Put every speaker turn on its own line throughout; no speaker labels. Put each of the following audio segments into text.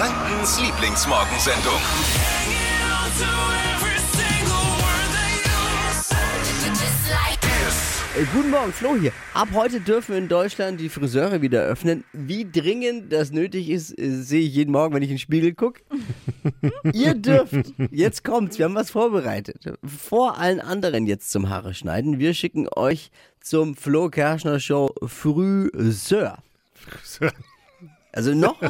Frankens Lieblingsmorgensendung.
Äh, Guten Morgen, Flo hier. Ab heute dürfen in Deutschland die Friseure wieder öffnen. Wie dringend das nötig ist, äh, sehe ich jeden Morgen, wenn ich in den Spiegel gucke. Ihr dürft, jetzt kommt's, wir haben was vorbereitet. Vor allen anderen jetzt zum Haare schneiden. Wir schicken euch zum Flo Kerschner Show Friseur. Also noch,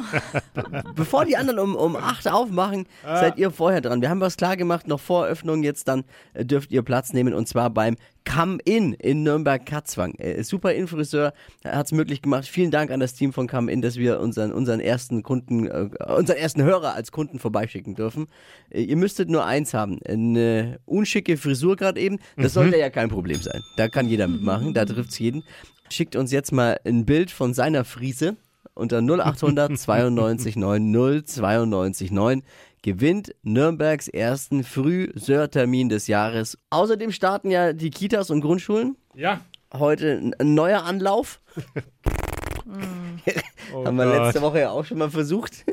bevor die anderen um, um 8 aufmachen, seid ihr vorher dran. Wir haben was klar gemacht, noch vor Öffnung, jetzt dann äh, dürft ihr Platz nehmen und zwar beim Come-In in Nürnberg-Katzwang. Äh, super Infriseur, hat es möglich gemacht. Vielen Dank an das Team von Come-In, dass wir unseren, unseren ersten Kunden, äh, unseren ersten Hörer als Kunden vorbeischicken dürfen. Äh, ihr müsstet nur eins haben, eine unschicke Frisur gerade eben. Das sollte ja kein Problem sein. Da kann jeder mitmachen, da trifft's jeden. Schickt uns jetzt mal ein Bild von seiner Frise unter 0800 92 9 092 9 gewinnt Nürnbergs ersten Friseurtermin des Jahres. Außerdem starten ja die Kitas und Grundschulen.
Ja.
Heute ein neuer Anlauf.
Oh
Haben wir
Gott.
letzte Woche ja auch schon mal versucht.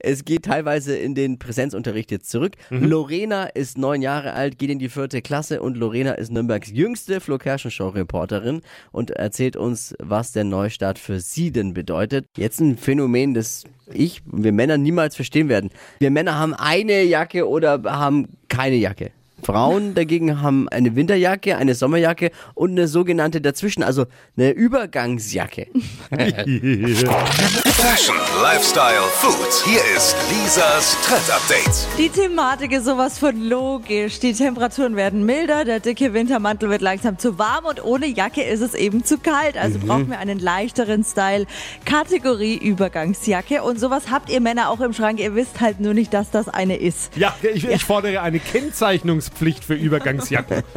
Es geht teilweise in den Präsenzunterricht jetzt zurück.
Mhm.
Lorena ist neun Jahre alt, geht in die vierte Klasse und Lorena ist Nürnbergs jüngste Flo Kerschenshow-Reporterin und erzählt uns, was der Neustart für sie denn bedeutet. Jetzt ein Phänomen, das ich, wir Männer niemals verstehen werden. Wir Männer haben eine Jacke oder haben keine Jacke. Frauen dagegen haben eine Winterjacke, eine Sommerjacke und eine sogenannte dazwischen, also eine Übergangsjacke.
Fashion, Lifestyle, Food. Hier ist Lisas Trend Update.
Die Thematik ist sowas von logisch. Die Temperaturen werden milder, der dicke Wintermantel wird langsam zu warm und ohne Jacke ist es eben zu kalt. Also brauchen wir einen leichteren Style. Kategorie Übergangsjacke. Und sowas habt ihr Männer auch im Schrank. Ihr wisst halt nur nicht, dass das eine ist.
Ja, ich, ich fordere eine Kennzeichnungspflicht für Übergangsjacken.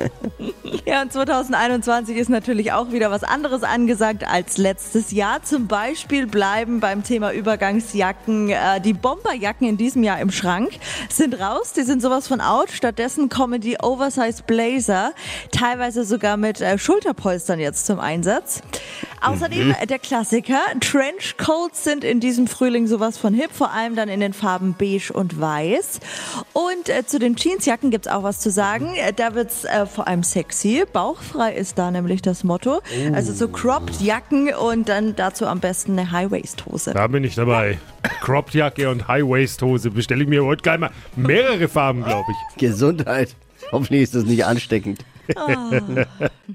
Ja, und 2021 ist natürlich auch wieder was anderes angesagt als letztes Jahr. Zum Beispiel bleiben beim Thema Übergangsjacken äh, die Bomberjacken in diesem Jahr im Schrank, sind raus, die sind sowas von out. Stattdessen kommen die Oversize Blazer, teilweise sogar mit äh, Schulterpolstern jetzt zum Einsatz. Außerdem äh, der Klassiker, Trenchcoats sind in diesem Frühling sowas von hip, vor allem dann in den Farben beige und weiß. Und äh, zu den Jeansjacken gibt's auch was zu sagen. Da wird's äh, vor allem sexy. Bauchfrei ist da nämlich das Motto. Also so cropped Jacken und dann dazu am besten eine High-Waist-Hose.
Da bin ich dabei. Cropped-Jacke und High-Waist-Hose bestelle ich mir heute gleich mal mehrere Farben, glaube ich.
Gesundheit. Hoffentlich ist das nicht ansteckend.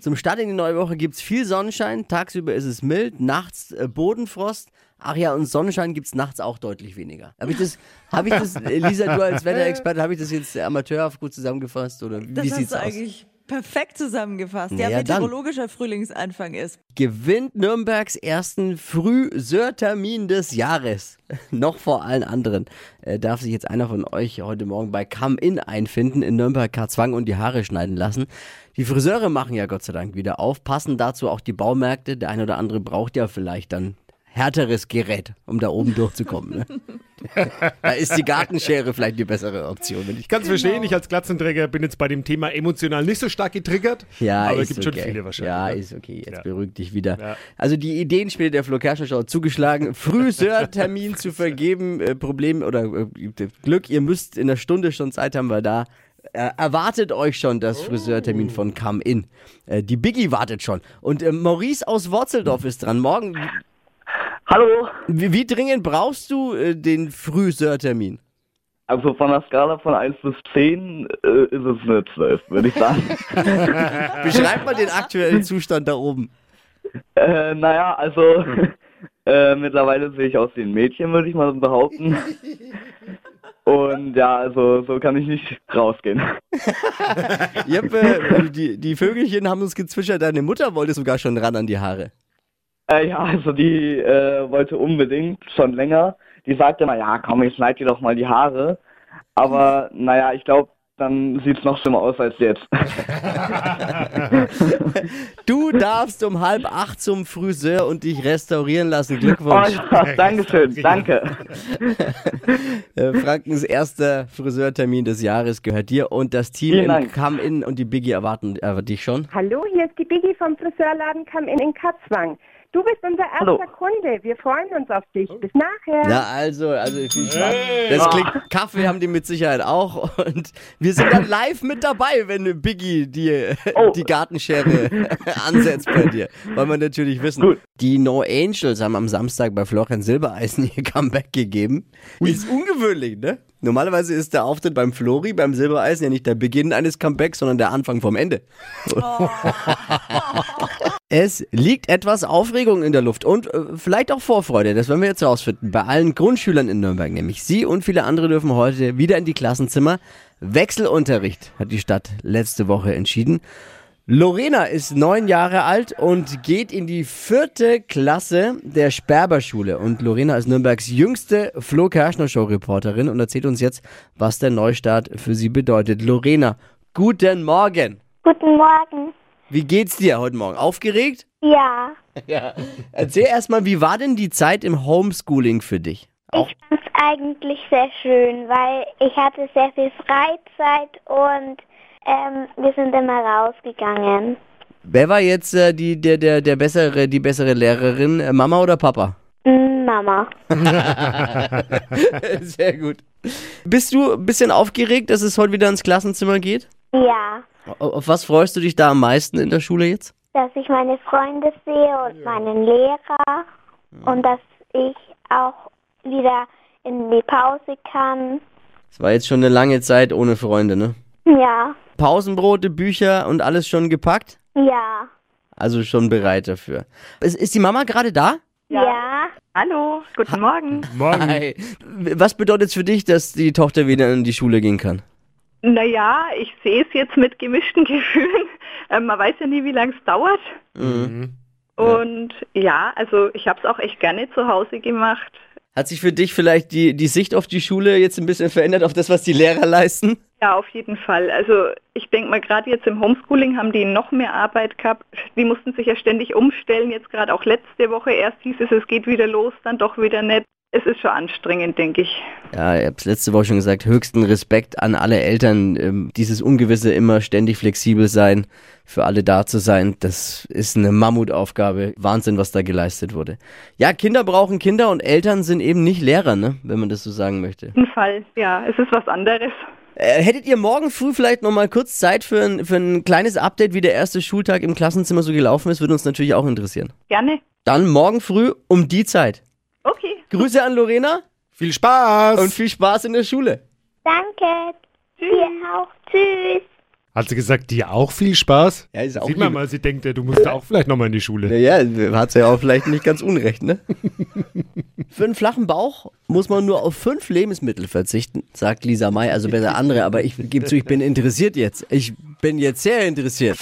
Zum Start in die neue Woche gibt es viel Sonnenschein. Tagsüber ist es mild, nachts äh, Bodenfrost. Ach ja, und Sonnenschein gibt es nachts auch deutlich weniger. Habe ich das, habe ich das, äh, Lisa, du als Wetterexperte, habe ich das jetzt amateurhaft gut zusammengefasst? Oder wie
Das hast
sieht's
du
aus?
eigentlich perfekt zusammengefasst. Ja,
dann.
meteorologischer Frühlingsanfang ist.
gewinnt Nürnbergs ersten Friseurtermin des Jahres. Noch vor allen anderen äh, darf sich jetzt einer von euch heute Morgen bei Come In einfinden, in Nürnberg Karzwang und die Haare schneiden lassen. Die Friseure machen ja Gott sei Dank wieder auf, passen dazu auch die Baumärkte. Der eine oder andere braucht ja vielleicht dann härteres Gerät, um da oben durchzukommen. Ne? da ist die Gartenschere vielleicht die bessere Option. Ich
kann es verstehen, ich als Glatzenträger bin jetzt bei dem Thema emotional nicht so stark getriggert.
Ja,
aber es gibt
okay.
schon viele wahrscheinlich.
Ja,
ne?
ist okay. Jetzt
Ja.
beruhig dich wieder.
Ja.
Also die Ideenspiele der Flo Kerschner zugeschlagen. Friseurtermin zu vergeben. Äh, Problem oder äh, Glück, ihr müsst in einer Stunde schon Zeit haben, weil da äh, erwartet euch schon das Friseurtermin von Come In. Äh, die Biggie wartet schon. Und äh, Maurice aus Worzeldorf ist dran. Morgen,
Hallo,
wie, wie dringend brauchst du äh, den Friseurtermin?
also von der Skala von 1 bis 10 äh, ist es eine 12, würde ich sagen.
Beschreib mal den aktuellen Zustand da oben.
äh, naja, also äh, mittlerweile sehe ich aus wie ein Mädchen, würde ich mal behaupten. Und ja, also so kann ich nicht rausgehen.
Hab, äh, die, die Vögelchen haben uns gezwitschert, deine Mutter wollte sogar schon ran an die Haare.
Äh, ja, also die äh, wollte unbedingt schon länger. Die sagte, na ja, komm, ich schneid dir doch mal die Haare. Aber naja, ich glaube, dann sieht es noch schlimmer aus als jetzt.
Du darfst um halb acht zum Friseur und dich restaurieren lassen.
oh,
Glückwunsch.
ja, Dankeschön, danke.
Äh, Frankens erster Friseurtermin des Jahres gehört dir und das Team
Vielen
in
Dank.
Come In und die Biggie erwarten äh, dich schon.
Hallo, hier ist die Biggie vom Friseurladen Come In in Katzwang. Du bist unser erster
Hallo.
Kunde. Wir freuen uns auf dich. Bis nachher.
Na also, also viel Spaß. Das klingt, Kaffee haben die mit Sicherheit auch. Und wir sind dann live mit dabei, wenn Biggie die,
Oh.
die Gartenschere ansetzt bei dir. Wollen wir natürlich wissen.
Gut.
Die No Angels haben am Samstag bei Florian Silbereisen ihr Comeback gegeben. Ist ungewöhnlich, ne? Normalerweise ist der Auftritt beim Flori, beim Silbereisen ja nicht der Beginn eines Comebacks, sondern der Anfang vom Ende. Es liegt etwas Aufregung in der Luft und äh, vielleicht auch Vorfreude, das werden wir jetzt rausfinden. Bei allen Grundschülern in Nürnberg nämlich. Sie und viele andere dürfen heute wieder in die Klassenzimmer. Wechselunterricht hat die Stadt letzte Woche entschieden. Lorena ist neun Jahre alt und geht in die vierte Klasse der Sperberschule. Und Lorena ist Nürnbergs jüngste Flo Kerschner Show Reporterin und erzählt uns jetzt, was der Neustart für sie bedeutet. Lorena, guten Morgen.
Guten Morgen.
Wie geht's dir heute Morgen? Aufgeregt?
Ja,
Ja. Erzähl erstmal, wie war denn die Zeit im Homeschooling für dich? Auch
ich fand es eigentlich sehr schön, weil ich hatte sehr viel Freizeit und ähm, wir sind immer rausgegangen.
wer war jetzt äh, die, der, der, der bessere, die bessere Lehrerin? Äh, Mama oder Papa?
Mm, Mama.
Sehr gut. Bist du ein bisschen aufgeregt, dass es heute wieder ins Klassenzimmer geht?
Ja,
Auf auf was freust du dich da am meisten in der Schule jetzt?
dass ich meine Freunde sehe und meinen Lehrer und dass ich auch wieder in die Pause kann.
Es war jetzt schon eine lange Zeit ohne Freunde, ne?
Ja,
Pausenbrote, Bücher und alles schon gepackt?
ja,
Also schon bereit dafür. Ist, ist die Mama gerade da?
ja.
Hallo, guten Morgen.
Morgen.
Hi. Was bedeutet es für dich, dass die Tochter wieder in die Schule gehen kann?
Naja, ich sehe es jetzt mit gemischten Gefühlen. Ähm, man weiß ja nie, wie lange es dauert.
Mhm.
Und ja, also ich habe es auch echt gerne zu Hause gemacht.
Hat sich für dich vielleicht die, die Sicht auf die Schule jetzt ein bisschen verändert, auf das, was die Lehrer leisten?
Ja, auf jeden Fall. Also ich denke mal, gerade jetzt im Homeschooling haben die noch mehr Arbeit gehabt. Die mussten sich ja ständig umstellen. Jetzt gerade auch letzte Woche erst hieß es, es geht wieder los, dann doch wieder nicht. Es ist schon anstrengend, denke ich.
Ja, ich habe es letzte Woche schon gesagt, höchsten Respekt an alle Eltern. Ähm, dieses Ungewisse immer ständig flexibel sein, für alle da zu sein, das ist eine Mammutaufgabe. Wahnsinn, was da geleistet wurde. Ja, Kinder brauchen Kinder und Eltern sind eben nicht Lehrer, ne? wenn man das so sagen möchte.
Auf jeden Fall, ja, es ist was anderes.
Äh, hättet ihr morgen früh vielleicht nochmal kurz Zeit für ein, für ein kleines Update, wie der erste Schultag im Klassenzimmer so gelaufen ist? Würde uns natürlich auch interessieren.
Gerne.
Dann morgen früh um die Zeit.
Okay.
Grüße an Lorena
Viel Spaß!
und viel Spaß in der Schule.
Danke. Dir auch. Tschüss.
Hat sie gesagt, dir auch viel Spaß?
Ja, ist auch
Sieht man mal, sie denkt, ja, du musst auch vielleicht nochmal in die Schule.
Naja, hat sie ja auch vielleicht nicht ganz unrecht, ne? Für einen flachen Bauch muss man nur auf fünf Lebensmittel verzichten, sagt Lisa May, also besser andere, aber ich gebe zu, ich bin interessiert jetzt. Ich bin jetzt sehr interessiert.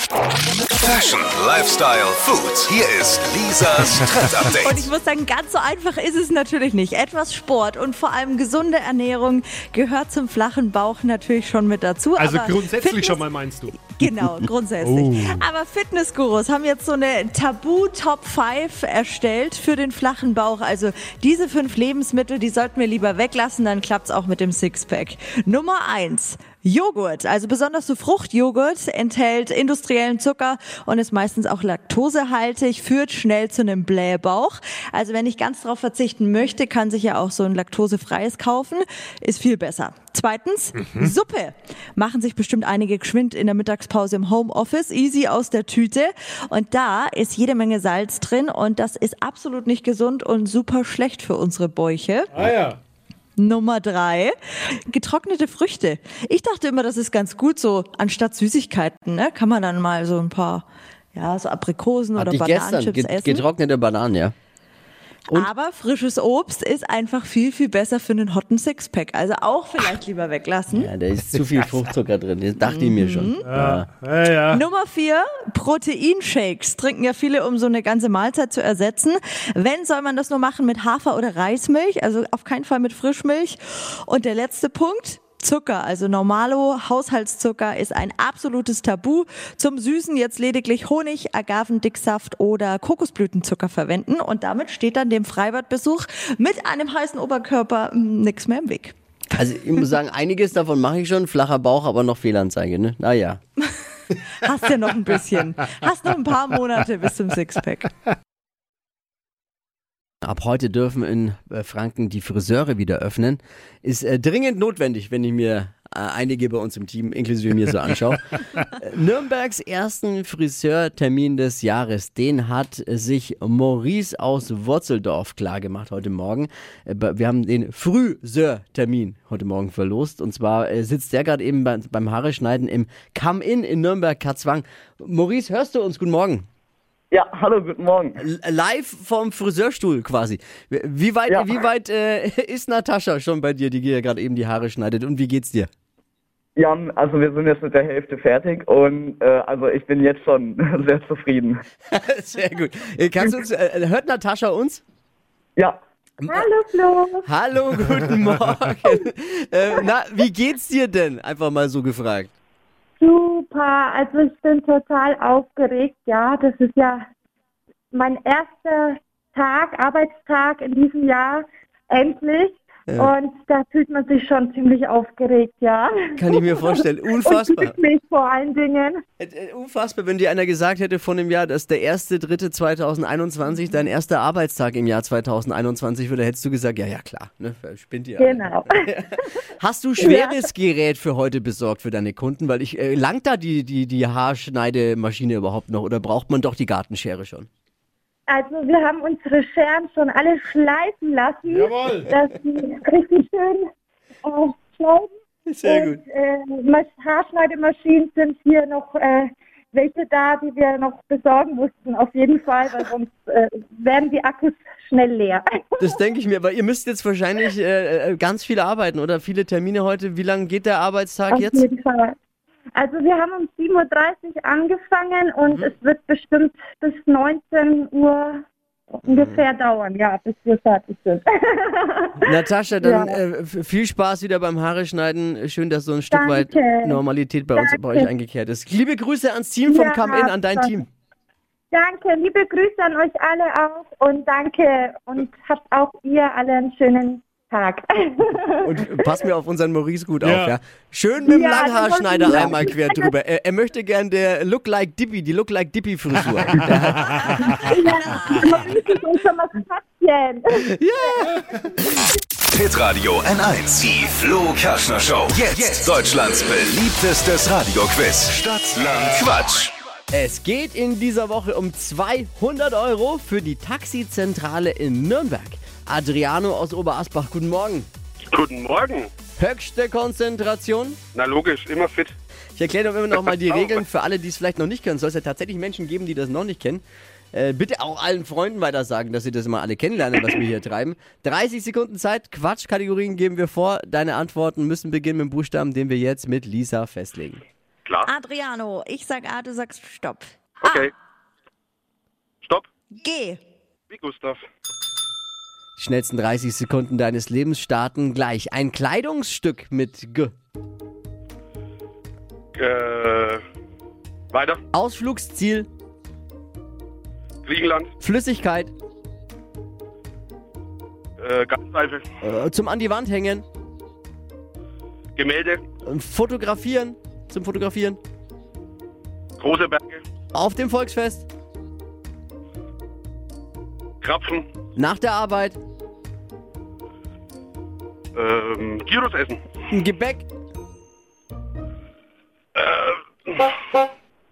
Fashion, Lifestyle, Food. Hier ist Lisas Trend
Und ich muss sagen, ganz so einfach ist es natürlich nicht. Etwas Sport und vor allem gesunde Ernährung gehört zum flachen Bauch natürlich schon mit dazu.
Also
aber
grundsätzlich
Fitness-
schon mal meinst du?
Genau, grundsätzlich.
Oh.
Aber Fitnessgurus haben jetzt so eine Tabu-Top 5 erstellt für den flachen Bauch. Also diese fünf Lebensmittel, die sollten wir lieber weglassen, dann klappt's auch mit dem Sixpack. Nummer eins. Joghurt, also besonders so Fruchtjoghurt, enthält industriellen Zucker und ist meistens auch laktosehaltig, führt schnell zu einem Blähbauch. Also wenn ich ganz drauf verzichten möchte, kann sich ja auch so ein laktosefreies kaufen, ist viel besser. Zweitens, Suppe. Machen sich bestimmt einige geschwind in der Mittagspause im Homeoffice, easy aus der Tüte. Und da ist jede Menge Salz drin und das ist absolut nicht gesund und super schlecht für unsere Bäuche.
Ah ja.
Nummer drei, getrocknete Früchte. Ich dachte immer, das ist ganz gut so, anstatt Süßigkeiten, ne, kann man dann mal so ein paar, ja, so Aprikosen
Hatte
oder
ich gestern,
Bananenchips
get
essen.
getrocknete Bananen, ja. Und?
Aber frisches Obst ist einfach viel, viel besser für einen hotten Sixpack. Also auch vielleicht lieber weglassen.
Ja, da ist zu viel Fruchtzucker drin, das dachte ich mir schon. Ja.
Ja, ja.
Nummer vier, Proteinshakes. Trinken ja viele, um so eine ganze Mahlzeit zu ersetzen. Wenn, soll man das nur machen mit Hafer- oder Reismilch, also auf keinen Fall mit Frischmilch. Und der letzte Punkt, Zucker, also Normalo, Haushaltszucker ist ein absolutes Tabu. Zum Süßen jetzt lediglich Honig, Agavendicksaft oder Kokosblütenzucker verwenden. Und damit steht dann dem Freibadbesuch mit einem heißen Oberkörper mm, nichts mehr im Weg.
Also ich muss sagen, einiges davon mache ich schon, flacher Bauch, aber noch Fehlanzeige, ne? Naja.
Hast ja noch ein bisschen. Hast noch ein paar Monate bis zum Sixpack.
Ab heute dürfen in äh, Franken die Friseure wieder öffnen. Ist äh, dringend notwendig, wenn ich mir äh, einige bei uns im Team, inklusive mir so anschaue. Nürnbergs ersten Friseurtermin des Jahres, den hat sich Maurice aus Wurzeldorf klargemacht heute Morgen. Wir haben den Friseurtermin heute Morgen verlost. Und zwar sitzt der gerade eben bei, beim Haare schneiden im Come-In in Nürnberg-Katzwang. Maurice, hörst du uns? Guten Morgen.
Ja, hallo, guten Morgen.
Live vom Friseurstuhl quasi. Wie weit,
Ja.
wie weit äh, ist Natascha schon bei dir, die dir gerade eben die Haare schneidet? Und wie geht's dir?
Ja, also wir sind jetzt mit der Hälfte fertig und äh, also ich bin jetzt schon sehr zufrieden.
Sehr gut. Äh, Kannst du uns, äh, hört Natascha uns?
Ja,
Hallo Flo.
Hallo, guten Morgen. äh, na, wie geht's dir denn? Einfach mal so gefragt.
Super, also ich bin total aufgeregt. Ja, das ist ja mein erster Tag, Arbeitstag in diesem Jahr, endlich. Und da fühlt man sich schon ziemlich aufgeregt, ja.
Kann ich mir vorstellen.
Und
Unfassbar.
glücklich vor allen Dingen.
Äh, äh, Unfassbar, wenn dir einer gesagt hätte vor einem Jahr, dass der 1.3.2021 dein erster Arbeitstag im Jahr 2021 würde, hättest du gesagt, ja, ja, klar, ne, spinnt ihr. alle.
Genau.
Hast du schweres Gerät für heute besorgt für deine Kunden? Weil ich, äh, langt da die, die, die Haarschneidemaschine überhaupt noch oder braucht man doch die Gartenschere schon?
Also wir haben unsere Scheren schon alle schleifen lassen,
Jawohl.
dass sie richtig schön äh, schneiden.
Sehr
und, Äh, Mas- Haarschneidemaschinen sind hier noch äh, welche da, die wir noch besorgen mussten, auf jeden Fall, weil sonst äh, werden die Akkus schnell leer.
Das denke ich mir, aber ihr müsst jetzt wahrscheinlich äh, äh, ganz viel arbeiten oder viele Termine heute. Wie lange geht der Arbeitstag
auf
jetzt?
jeden Fall. Also wir haben um 7.30 Uhr angefangen und
Mhm.
es wird bestimmt bis 19 Uhr ungefähr dauern, ja, bis wir fertig sind.
Natascha, dann
Ja.
äh, viel Spaß wieder beim Haare schneiden. Schön, dass so ein Stück
Danke.
weit Normalität bei uns bei euch
Danke.
eingekehrt ist. Liebe Grüße ans Team vom
Ja,
Come In, an dein. Team.
Danke, liebe Grüße an euch alle auch und danke und habt auch ihr alle einen schönen Tag.
Und pass mir auf unseren Maurice gut
Ja.
auf, ja. Schön mit dem
Ja,
Langhaarschneider einmal quer drüber. Er, er möchte gern der Look Like Dippy, die Look Like Dippy Frisur.
Ja, und schon mal Katzchen.
Hitradio N1. Die Flo Kerschner Show. Jetzt, Deutschlands beliebtestes Radioquiz. Stadt, Land, Quatsch.
es geht in dieser Woche um 200 Euro für die Taxizentrale in Nürnberg. Adriano aus Oberasbach, guten Morgen.
Guten Morgen.
Höchste Konzentration.
Na logisch, immer fit.
Ich erkläre doch immer noch mal die Regeln für alle, die es vielleicht noch nicht kennen. Soll es ja tatsächlich Menschen geben, die das noch nicht kennen. Äh, bitte auch allen Freunden weiter sagen, dass sie das mal alle kennenlernen, was wir hier treiben. 30 Sekunden Zeit, Quatschkategorien geben wir vor. Deine Antworten müssen beginnen mit dem Buchstaben, den wir jetzt mit Lisa festlegen.
Klar.
Adriano, ich sag A, du sagst Stopp.
Okay. Stopp.
G.
Wie Gustav.
Die schnellsten 30 Sekunden deines Lebens starten gleich. Ein Kleidungsstück mit G.
Äh, weiter.
Ausflugsziel,
Griechenland.
Flüssigkeit,
Äh, Gastseife.
äh, zum an die Wand hängen,
Gemälde.
äh, fotografieren, zum Fotografieren,
Große Berge.
auf dem Volksfest,
Krapfen.
nach der Arbeit,
Ähm, Gyros essen.
ein Gebäck,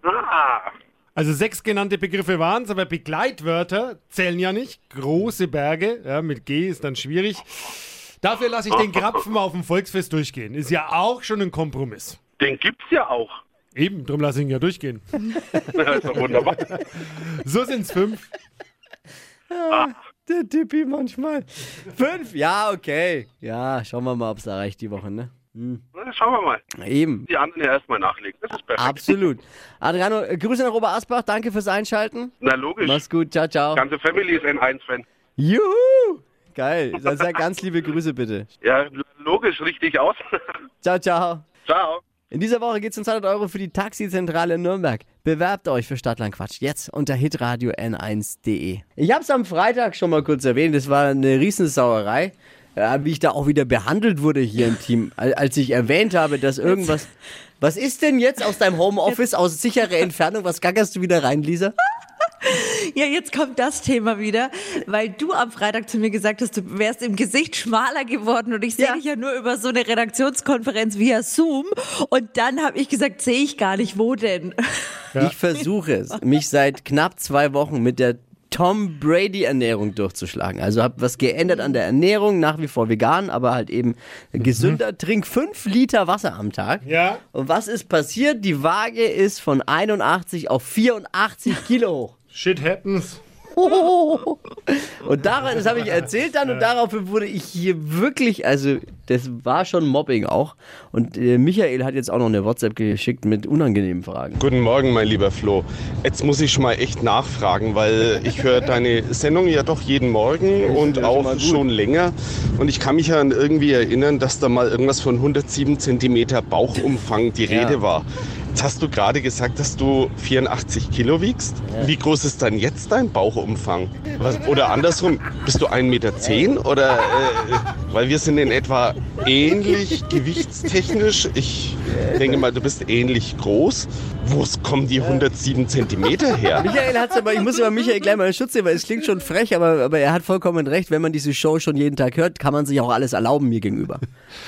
Ah.
Also sechs genannte Begriffe waren es, aber Begleitwörter zählen ja nicht. Große Berge, ja, mit G ist dann schwierig. Dafür lasse ich den Krapfen auf dem Volksfest durchgehen. Ist ja auch schon ein Kompromiss.
Den gibt's ja auch.
Eben, drum lasse ich ihn ja durchgehen.
Das ist doch wunderbar.
So sind's fünf.
Der Tippi manchmal. Fünf, ja, okay. Ja, schauen wir mal, ob es erreicht die Woche, ne?
Na, Schauen wir mal.
Eben.
Die anderen ja erstmal nachlegen. Das ist perfekt.
Absolut. Adriano, äh, Grüße nach Oberasbach, danke fürs Einschalten.
Na logisch.
Mach's gut, ciao, ciao.
Ganze Family ist N1-Fan.
Juhu! Geil. Dann sag ganz liebe Grüße bitte.
Ja, logisch, richtig aus.
Ciao, ciao.
Ciao.
In dieser Woche geht's um 200 Euro für die Taxizentrale in Nürnberg. Bewerbt euch für Stadtland Quatsch jetzt unter hitradio n1.de. Ich hab's am Freitag schon mal kurz erwähnt, das war eine Riesensauerei, ja, wie ich da auch wieder behandelt wurde hier im Team, Al- als ich erwähnt habe, dass irgendwas... Was ist denn jetzt aus deinem Homeoffice aus sicherer Entfernung? Was gackerst du wieder rein, Lisa?
Ja, jetzt kommt das Thema wieder, weil du am Freitag zu mir gesagt hast, du wärst im Gesicht schmaler geworden und ich sehe
Ja.
dich ja nur über so eine Redaktionskonferenz via Zoom und dann habe ich gesagt, sehe ich gar nicht, wo denn?
Ich versuche es, mich seit knapp zwei Wochen mit der Tom Brady Ernährung durchzuschlagen. Also habe was geändert an der Ernährung, nach wie vor vegan, aber halt eben gesünder. Trink fünf Liter Wasser am Tag.
Ja.
Und was ist passiert? Die Waage ist von 81 auf 84 Kilo hoch.
Shit happens.
Und daran, das habe ich erzählt dann und daraufhin wurde ich hier wirklich, also das war schon Mobbing auch. Und äh, Michael hat jetzt auch noch eine WhatsApp geschickt mit unangenehmen Fragen.
Guten Morgen, mein lieber Flo. Jetzt muss ich schon mal echt nachfragen, weil ich höre deine Sendung ja doch jeden Morgen und auch schon länger. Und ich kann mich ja an irgendwie erinnern, dass da mal irgendwas von 107 Zentimeter Bauchumfang die
Ja.
Rede war. Jetzt hast du gerade gesagt, dass du 84 Kilo wiegst. Wie groß ist dann jetzt dein Bauchumfang? Was, oder andersrum, bist du 1,10 Meter oder äh, weil wir sind in etwa ähnlich gewichtstechnisch. Ich denke mal, du bist ähnlich groß. Wo kommen die 107 Zentimeter her?
Michael hat's aber, ich muss aber Michael gleich mal in Schutz nehmen, weil es klingt schon frech, aber, aber er hat vollkommen recht. Wenn man diese Show schon jeden Tag hört, kann man sich auch alles erlauben mir gegenüber.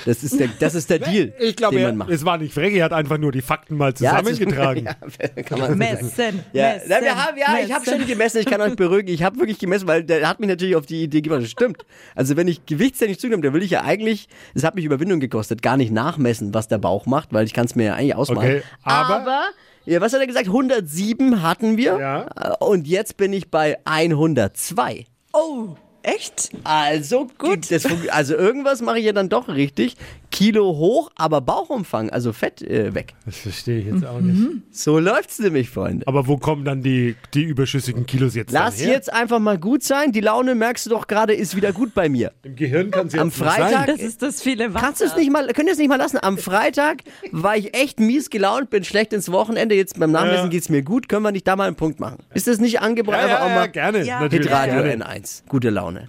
Das ist der, das ist der Deal,
Ich glaube,
den man macht.
es war nicht frech, er hat einfach nur die Fakten mal zusammengetragen.
Ja, kann man so sagen.
Messen.
Ja,
messen,
na, wir haben, ja, ich habe schon gemessen, ich kann euch beruhigen. Ich habe wirklich gemessen, weil der hat mich natürlich auf die Idee gebracht. Das stimmt. Also wenn ich gewichtstechnisch zunehme, dann will ich ja eigentlich, es hat mich Überwindung gekostet, gar nicht nachmessen, was der Bauch macht, weil ich kann es mir ja eigentlich ausmalen.
Okay, aber-
ja, was hat er gesagt? 107 hatten wir.
Ja.
Und jetzt bin ich bei 102.
Oh, echt?
Also gut. Das, also irgendwas mache ich ja dann doch richtig. Kilo hoch, aber Bauchumfang, also Fett äh, weg.
Das verstehe ich jetzt auch nicht.
So läuft's nämlich, Freunde.
Aber wo kommen dann die, die überschüssigen Kilos jetzt
Lass
her?
jetzt einfach mal gut sein. Die Laune, merkst du doch gerade, ist wieder gut bei mir.
Im Gehirn kann sie
Am
jetzt nicht
Freitag-
sein.
Das ist das viele Wasser.
Kannst du es nicht mal, könnt ihr es nicht mal lassen? Am Freitag war ich echt mies gelaunt, bin schlecht ins Wochenende. Jetzt beim Nachmessen
Ja.
geht's mir gut. Können wir nicht da mal einen Punkt machen? Ist das nicht angebracht?
Ja, ja,
auch
ja,
mal
gerne.
Ja.
Hitradio
gerne.
N1. Gute Laune.